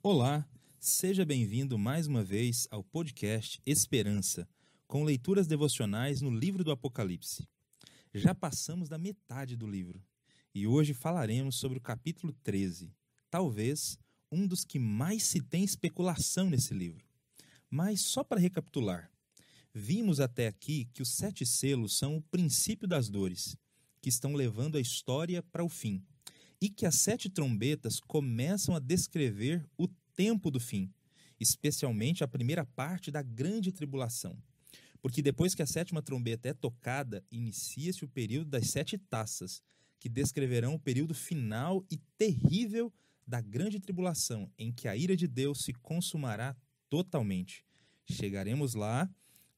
Olá, seja bem-vindo mais uma vez ao podcast Esperança, com leituras devocionais no livro do Apocalipse. Já passamos da metade do livro e hoje falaremos sobre o capítulo 13, talvez um dos que mais se tem especulação nesse livro. Mas só para recapitular, vimos até aqui que os sete selos são o princípio das dores, que estão levando a história para o fim e que as sete trombetas começam a descrever o tempo do fim, especialmente a primeira parte da grande tribulação. Porque depois que a sétima trombeta é tocada, inicia-se o período das sete taças, que descreverão o período final e terrível da grande tribulação, em que a ira de Deus se consumará totalmente. Chegaremos lá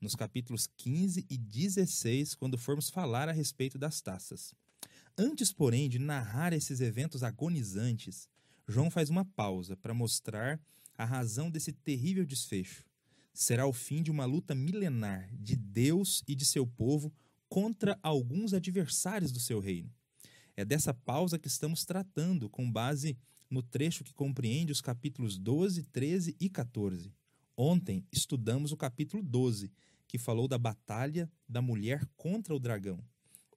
nos capítulos 15 e 16, quando formos falar a respeito das taças. Antes, porém, de narrar esses eventos agonizantes, João faz uma pausa para mostrar a razão desse terrível desfecho. Será o fim de uma luta milenar de Deus e de seu povo contra alguns adversários do seu reino. É dessa pausa que estamos tratando, com base no trecho que compreende os capítulos 12, 13 e 14. Ontem estudamos o capítulo 12, que falou da batalha da mulher contra o dragão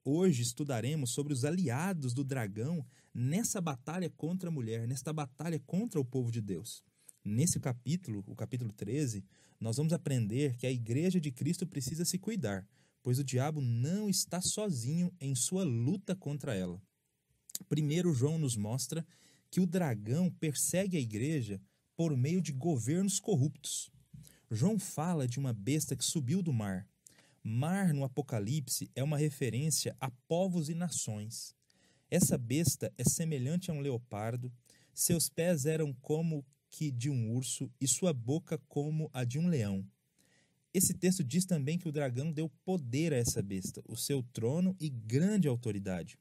hoje estudaremos sobre os aliados do dragão nessa batalha contra a mulher, nesta batalha contra o povo de Deus. Nesse capítulo, o capítulo 13, nós vamos aprender que a igreja de Cristo precisa se cuidar, pois o diabo não está sozinho em sua luta contra ela. Primeiro, João nos mostra que o dragão persegue a igreja por meio de governos corruptos. João fala de uma besta que subiu do mar, Mar no Apocalipse é uma referência a povos e nações. Essa besta é semelhante a um leopardo, seus pés eram como que de um urso e sua boca como a de um leão. Esse texto diz também que o dragão deu poder a essa besta, o seu trono e grande autoridade.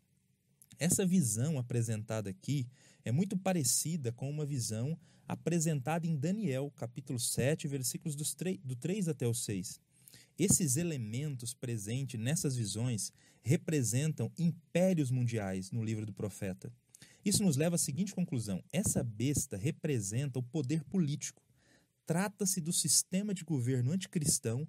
Essa visão apresentada aqui é muito parecida com uma visão apresentada em Daniel, capítulo 7, versículos do 3 até o 6. Esses elementos presentes nessas visões representam impérios mundiais no livro do profeta. Isso nos leva à seguinte conclusão: essa besta representa o poder político. Trata-se do sistema de governo anticristão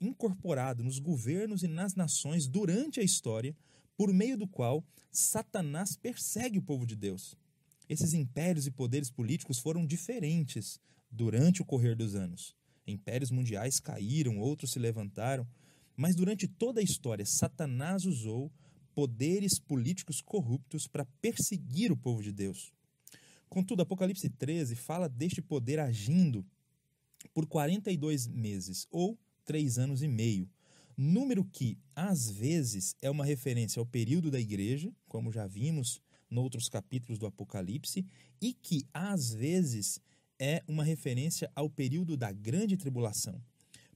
incorporado nos governos e nas nações durante a história, por meio do qual Satanás persegue o povo de Deus. Esses impérios e poderes políticos foram diferentes durante o correr dos anos. Impérios mundiais caíram, outros se levantaram, mas durante toda a história, Satanás usou poderes políticos corruptos para perseguir o povo de Deus. Contudo, Apocalipse 13 fala deste poder agindo por 42 meses, ou três anos e meio, número que, às vezes, é uma referência ao período da igreja, como já vimos noutros capítulos do Apocalipse, e que, às vezes, é uma referência ao período da grande tribulação.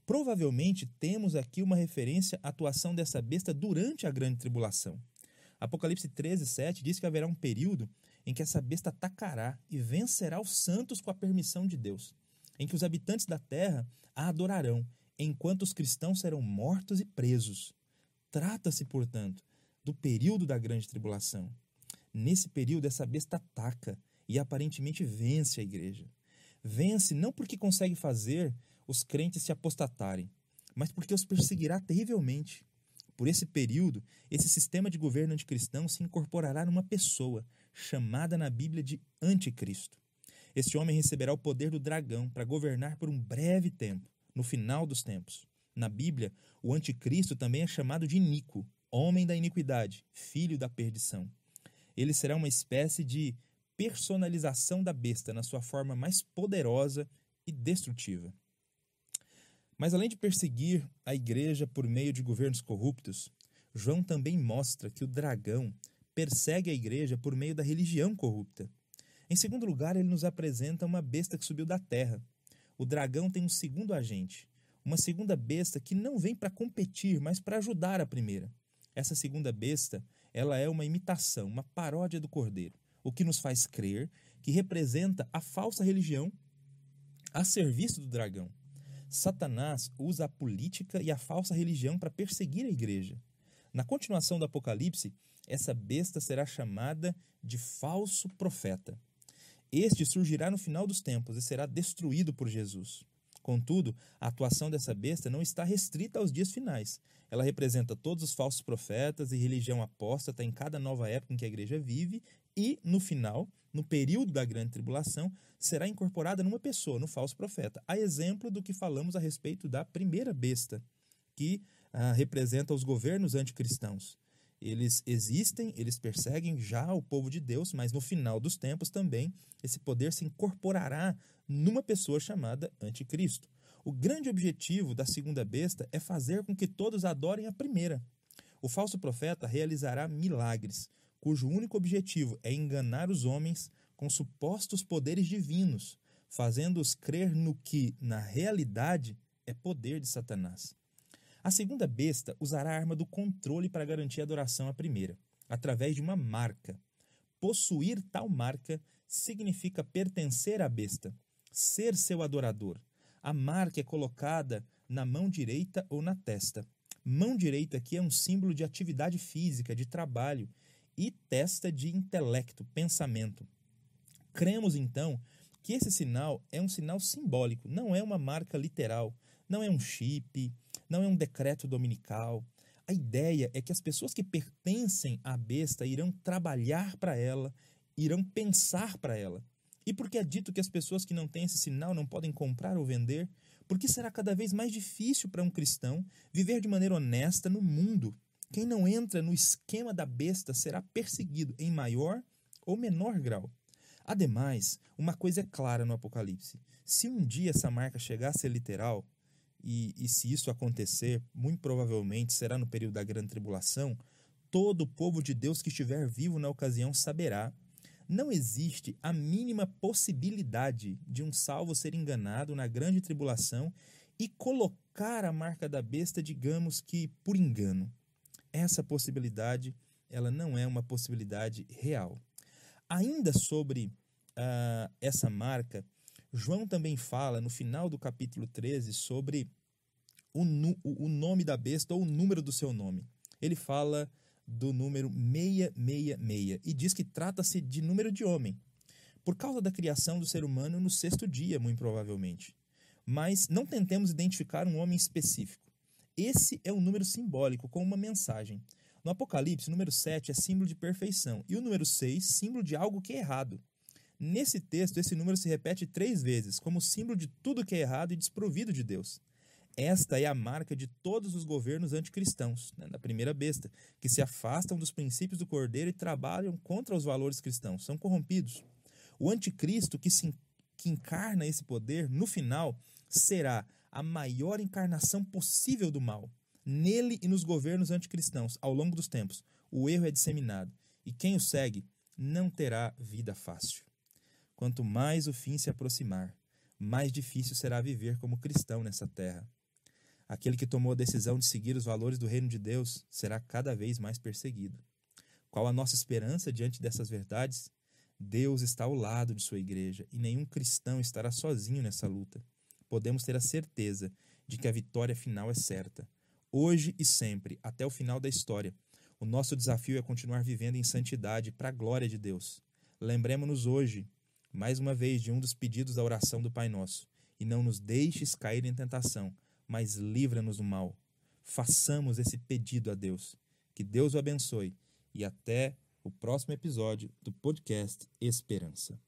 Provavelmente temos aqui uma referência à atuação dessa besta durante a grande tribulação. Apocalipse 13, 7 diz que haverá um período em que essa besta atacará e vencerá os santos com a permissão de Deus, em que os habitantes da terra a adorarão, enquanto os cristãos serão mortos e presos. Trata-se, portanto, do período da grande tribulação. Nesse período, essa besta ataca e aparentemente vence a igreja. Vence não porque consegue fazer os crentes se apostatarem, mas porque os perseguirá terrivelmente. Por esse período, esse sistema de governo anticristão se incorporará numa pessoa, chamada na Bíblia de Anticristo. Este homem receberá o poder do dragão para governar por um breve tempo, no final dos tempos. Na Bíblia, o Anticristo também é chamado de Inico, homem da iniquidade, filho da perdição. Ele será uma espécie de personalização da besta na sua forma mais poderosa e destrutiva. Mas além de perseguir a igreja por meio de governos corruptos, João também mostra que o dragão persegue a igreja por meio da religião corrupta. Em segundo lugar, ele nos apresenta uma besta que subiu da terra. O dragão tem um segundo agente, uma segunda besta que não vem para competir, mas para ajudar a primeira. Essa segunda besta, ela é uma imitação, uma paródia do cordeiro o que nos faz crer que representa a falsa religião a serviço do dragão. Satanás usa a política e a falsa religião para perseguir a igreja. Na continuação do Apocalipse, essa besta será chamada de falso profeta. Este surgirá no final dos tempos e será destruído por Jesus. Contudo, a atuação dessa besta não está restrita aos dias finais. Ela representa todos os falsos profetas e religião apóstata em cada nova época em que a igreja vive, e, no final, no período da grande tribulação, será incorporada numa pessoa, no falso profeta. A exemplo do que falamos a respeito da primeira besta, que ah, representa os governos anticristãos. Eles existem, eles perseguem já o povo de Deus, mas no final dos tempos também esse poder se incorporará numa pessoa chamada Anticristo. O grande objetivo da segunda besta é fazer com que todos adorem a primeira. O falso profeta realizará milagres, cujo único objetivo é enganar os homens com supostos poderes divinos, fazendo-os crer no que, na realidade, é poder de Satanás. A segunda besta usará a arma do controle para garantir a adoração à primeira, através de uma marca. Possuir tal marca significa pertencer à besta, ser seu adorador. A marca é colocada na mão direita ou na testa. Mão direita aqui é um símbolo de atividade física, de trabalho, testa de intelecto, pensamento. Cremos então que esse sinal é um sinal simbólico, não é uma marca literal, não é um chip, não é um decreto dominical. A ideia é que as pessoas que pertencem à besta irão trabalhar para ela, irão pensar para ela. E porque é dito que as pessoas que não têm esse sinal não podem comprar ou vender, porque será cada vez mais difícil para um cristão viver de maneira honesta no mundo. Quem não entra no esquema da besta será perseguido em maior ou menor grau. Ademais, uma coisa é clara no Apocalipse: se um dia essa marca chegar a ser literal, e, e se isso acontecer, muito provavelmente será no período da grande tribulação, todo o povo de Deus que estiver vivo na ocasião saberá. Não existe a mínima possibilidade de um salvo ser enganado na grande tribulação e colocar a marca da besta, digamos que por engano. Essa possibilidade, ela não é uma possibilidade real. Ainda sobre uh, essa marca, João também fala no final do capítulo 13 sobre o, o nome da besta ou o número do seu nome. Ele fala do número 666 e diz que trata-se de número de homem, por causa da criação do ser humano no sexto dia, muito provavelmente. Mas não tentemos identificar um homem específico. Esse é um número simbólico com uma mensagem. No Apocalipse, o número 7 é símbolo de perfeição e o número 6, símbolo de algo que é errado. Nesse texto, esse número se repete três vezes, como símbolo de tudo que é errado e desprovido de Deus. Esta é a marca de todos os governos anticristãos, né, da primeira besta, que se afastam dos princípios do Cordeiro e trabalham contra os valores cristãos, são corrompidos. O anticristo que, se, que encarna esse poder, no final, será a maior encarnação possível do mal. Nele e nos governos anticristãos, ao longo dos tempos, o erro é disseminado, e quem o segue não terá vida fácil. Quanto mais o fim se aproximar, mais difícil será viver como cristão nessa terra. Aquele que tomou a decisão de seguir os valores do reino de Deus será cada vez mais perseguido. Qual a nossa esperança diante dessas verdades? Deus está ao lado de sua igreja e nenhum cristão estará sozinho nessa luta. Podemos ter a certeza de que a vitória final é certa. Hoje e sempre, até o final da história, o nosso desafio é continuar vivendo em santidade para a glória de Deus. Lembremos-nos hoje mais uma vez de um dos pedidos da oração do Pai Nosso, e não nos deixes cair em tentação, mas livra-nos do mal. Façamos esse pedido a Deus. Que Deus o abençoe e até o próximo episódio do podcast Esperança.